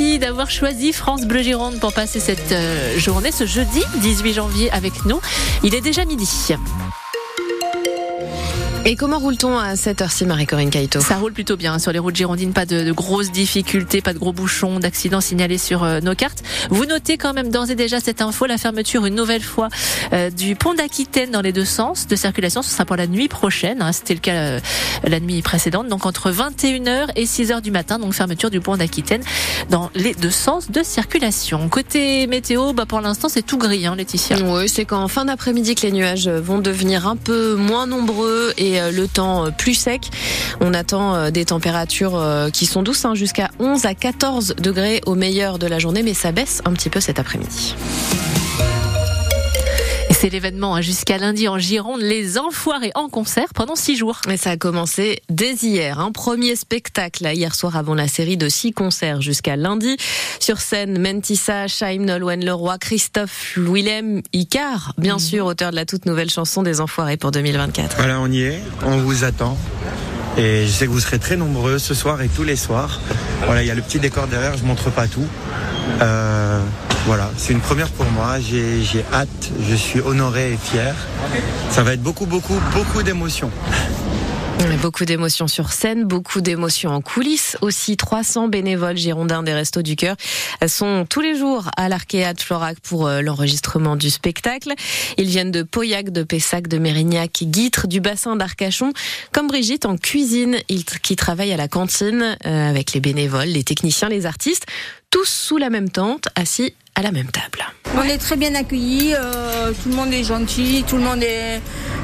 D'avoir choisi France Bleu Gironde pour passer cette euh, journée, ce jeudi 18 janvier avec nous. Il est déjà midi. Et comment roule-t-on à cette heure-ci, Marie-Corinne Caïto? Ça roule plutôt bien sur les routes girondines, pas de, de grosses difficultés, pas de gros bouchons, d'accidents signalés sur euh, nos cartes. Vous notez quand même d'ores et déjà cette info, la fermeture une nouvelle fois euh, du pont d'Aquitaine dans les deux sens de circulation. Ce sera pour la nuit prochaine, hein, c'était le cas euh, la nuit précédente, donc entre 21h et 6h du matin, donc fermeture du pont d'Aquitaine dans les deux sens de circulation. Côté météo, bah pour l'instant c'est tout gris, hein, Laetitia. Oui, c'est qu'en fin d'après-midi que les nuages vont devenir un peu moins nombreux et euh, le temps euh, plus sec. On attend euh, des températures qui sont douces, hein, jusqu'à 11 à 14 degrés au meilleur de la journée, mais ça baisse un petit peu cet après-midi. C'est l'événement hein, jusqu'à lundi en Gironde, les Enfoirés en concert pendant six jours. Et ça a commencé dès hier. Un premier spectacle hier soir avant la série de six concerts jusqu'à lundi. Sur scène, Mentissa, Chaim Nolwenn Leroy, Christophe Willem Icar, bien sûr, auteur de la toute nouvelle chanson des Enfoirés pour 2024. Voilà, on y est, on vous attend. Et je sais que vous serez très nombreux ce soir et tous les soirs. Voilà, il y a le petit décor derrière, je montre pas tout. Euh, voilà, c'est une première pour moi. J'ai hâte, je suis honoré et fier. Ça va être beaucoup, beaucoup, beaucoup d'émotions. Beaucoup d'émotions sur scène, beaucoup d'émotions en coulisses. Aussi, 300 bénévoles girondins des Restos du Cœur sont tous les jours à l'Arkea de Florac pour euh, l'enregistrement du spectacle. Ils viennent de Pauillac, de Pessac, de Mérignac, Guitre, du bassin d'Arcachon. Comme Brigitte en cuisine, qui travaille à la cantine euh, avec les bénévoles, les techniciens, les artistes, tous sous la même tente, assis à la même table. On est très bien accueillis, euh, tout le monde est gentil, tout le monde est,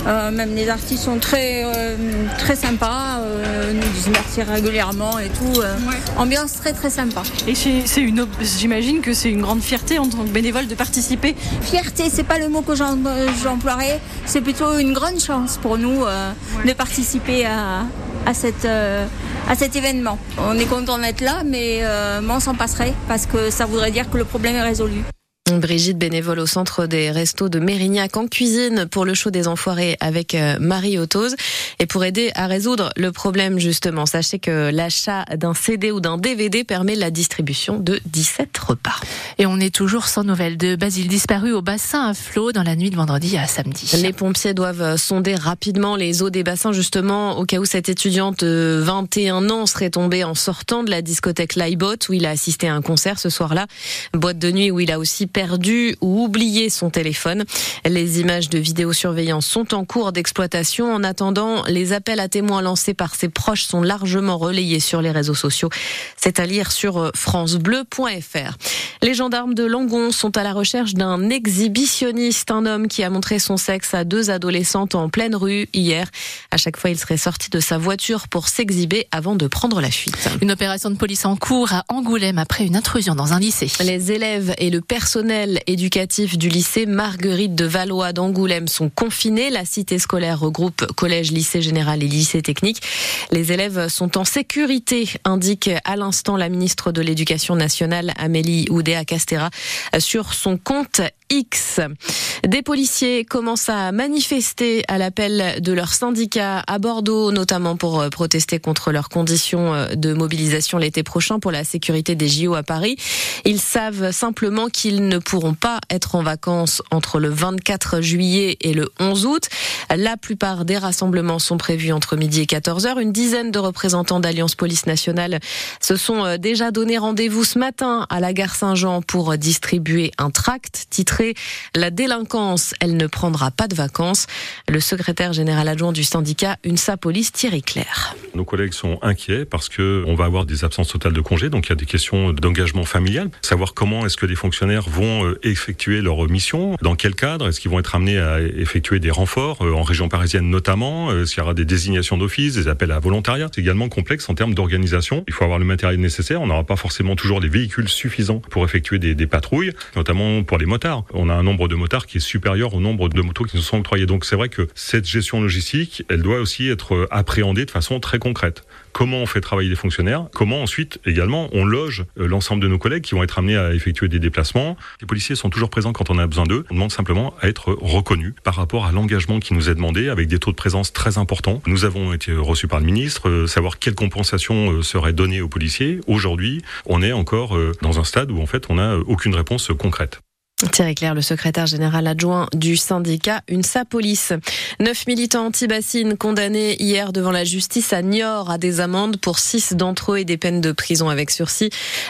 euh, même les artistes sont très euh, très sympas, euh, nous disent merci régulièrement et tout. euh, Ambiance très très sympa. Et c'est une, j'imagine que c'est une grande fierté en tant que bénévole de participer. Fierté, c'est pas le mot que j'en- j'emploierais, c'est plutôt une grande chance pour nous euh, de participer à, à cette euh, à cet événement. On est content d'être là, mais, euh, on s'en passerait parce que ça voudrait dire que le problème est résolu. Brigitte, bénévole au centre des restos de Mérignac en cuisine pour le show des enfoirés avec euh, Marie Otose. Et pour aider à résoudre le problème justement, sachez que l'achat d'un CD ou d'un DVD permet la distribution de 17 repas. Et on est toujours sans nouvelles de Basile disparu au bassin à flot dans la nuit de vendredi à samedi. Les pompiers doivent sonder rapidement les eaux des bassins justement au cas où cette étudiante de 21 ans serait tombée en sortant de la discothèque Laibot où il a assisté à un concert ce soir-là. Boîte de nuit où il a aussi perdu ou oublié son téléphone. Les images de vidéosurveillance sont en cours d'exploitation. En attendant, les appels à témoins lancés par ses proches sont largement relayés sur les réseaux sociaux. C'est à lire sur francebleu.fr. Les gendarmes de Langon sont à la recherche d'un exhibitionniste, un homme qui a montré son sexe à deux adolescentes en pleine rue hier. À chaque fois, il serait sorti de sa voiture pour s'exhiber avant de prendre la fuite. Une opération de police en cours à Angoulême après une intrusion dans un lycée. Les élèves et le personnel éducatif du lycée Marguerite de Valois d'Angoulême sont confinés. La cité scolaire regroupe collège, lycée général et lycée technique. Les élèves sont en sécurité, indique à l'instant la ministre de l'Éducation nationale Amélie Oudéa Castera sur son compte X. Des policiers commencent à manifester à l'appel de leur syndicat à Bordeaux, notamment pour euh, protester contre leurs conditions euh, de mobilisation l'été prochain pour la sécurité des JO à Paris. Ils savent simplement qu'ils ne pourront pas être en vacances entre le 24 juillet et le 11 août. La plupart des rassemblements sont prévus entre midi et 14 heures. Une dizaine de représentants d'Alliance Police Nationale se sont euh, déjà donné rendez-vous ce matin à la gare Saint-Jean pour distribuer un tract titré La délinquance, elle ne prendra pas de vacances. Le secrétaire général adjoint du syndicat UNSA Police, Thierry Claire. Nos collègues sont inquiets parce que on va avoir des absences totales de congés, donc il y a des questions d'engagement familial. Savoir comment est-ce que les fonctionnaires vont euh, effectuer leur mission, dans quel cadre, est-ce qu'ils vont être amenés à effectuer des renforts euh, en région parisienne notamment, euh, est-ce qu'il y aura des désignations d'office, des appels à volontariat? C'est également complexe en termes d'organisation. Il faut avoir le matériel nécessaire. On n'aura pas forcément toujours les véhicules suffisants pour effectuer des, patrouilles, notamment pour les motards. On a un nombre de motards qui est supérieur au nombre de motos qui nous sont octroyés. Donc c'est vrai que cette gestion logistique, elle doit aussi être appréhendée de façon très concrète. comment on fait travailler les fonctionnaires, comment ensuite également on loge l'ensemble de nos collègues qui vont être amenés à effectuer des déplacements? Les policiers sont toujours présents quand on a besoin d'eux. On demande simplement à être reconnus par rapport à l'engagement qui nous est demandé avec des taux de présence très importants. Nous avons été reçus par le ministre, euh, savoir quelle compensation euh, serait donnée aux policiers. Aujourd'hui, on est encore dans un stade où en fait on n'a aucune réponse concrète. Thierry Claire, le secrétaire général adjoint du syndicat UNSA Police. Neuf militants anti-bassines condamnés hier devant la justice à Niort à des amendes pour six d'entre eux et des peines de prison avec sursis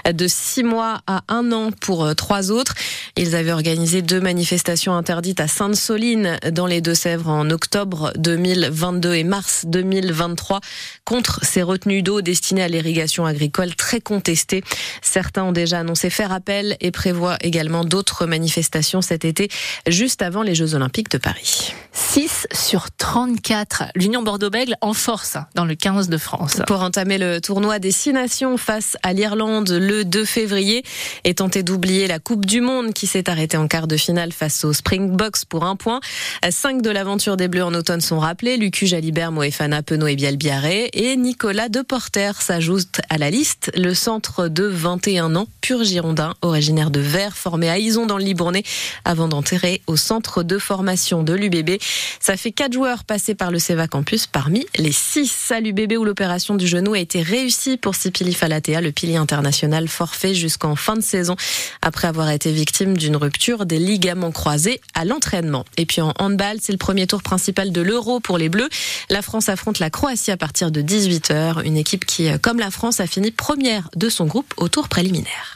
de six mois à un an pour euh, trois autres. Ils avaient organisé deux manifestations interdites à Sainte-Soline dans les Deux-Sèvres en octobre 2022 et mars 2023 contre ces retenues d'eau destinées à l'irrigation agricole très contestées. Certains ont déjà annoncé faire appel et prévoient également d'autres manifestations manifestation cet été, juste avant les Jeux Olympiques de Paris. 6 sur 34. L'Union Bordeaux-Bègles en force dans le 15 de France. Pour entamer le tournoi des six nations face à l'Irlande le 2 février et tenter d'oublier la Coupe du Monde qui s'est arrêtée en quart de finale face aux Springboks pour un point. Cinq de l'aventure des Bleus en automne sont rappelés. Lucu Jalibert, Moefana, Penaud et Bielbiaré et Nicolas Deporter s'ajoute à la liste. Le centre de 21 ans, pur girondin, originaire de Vert, formé à Ison dans le Libournais avant d'enterrer au centre de formation de l'UBB. Ça fait quatre joueurs passés par le CEVA Campus parmi les six. À l'UBB où l'opération du genou a été réussie pour Sipili Falatea, le pilier international forfait jusqu'en fin de saison après avoir été victime d'une rupture des ligaments croisés à l'entraînement. Et puis en handball, c'est le premier tour principal de l'Euro pour les Bleus. La France affronte la Croatie à partir de 18h, une équipe qui, comme la France, a fini première de son groupe au tour préliminaire.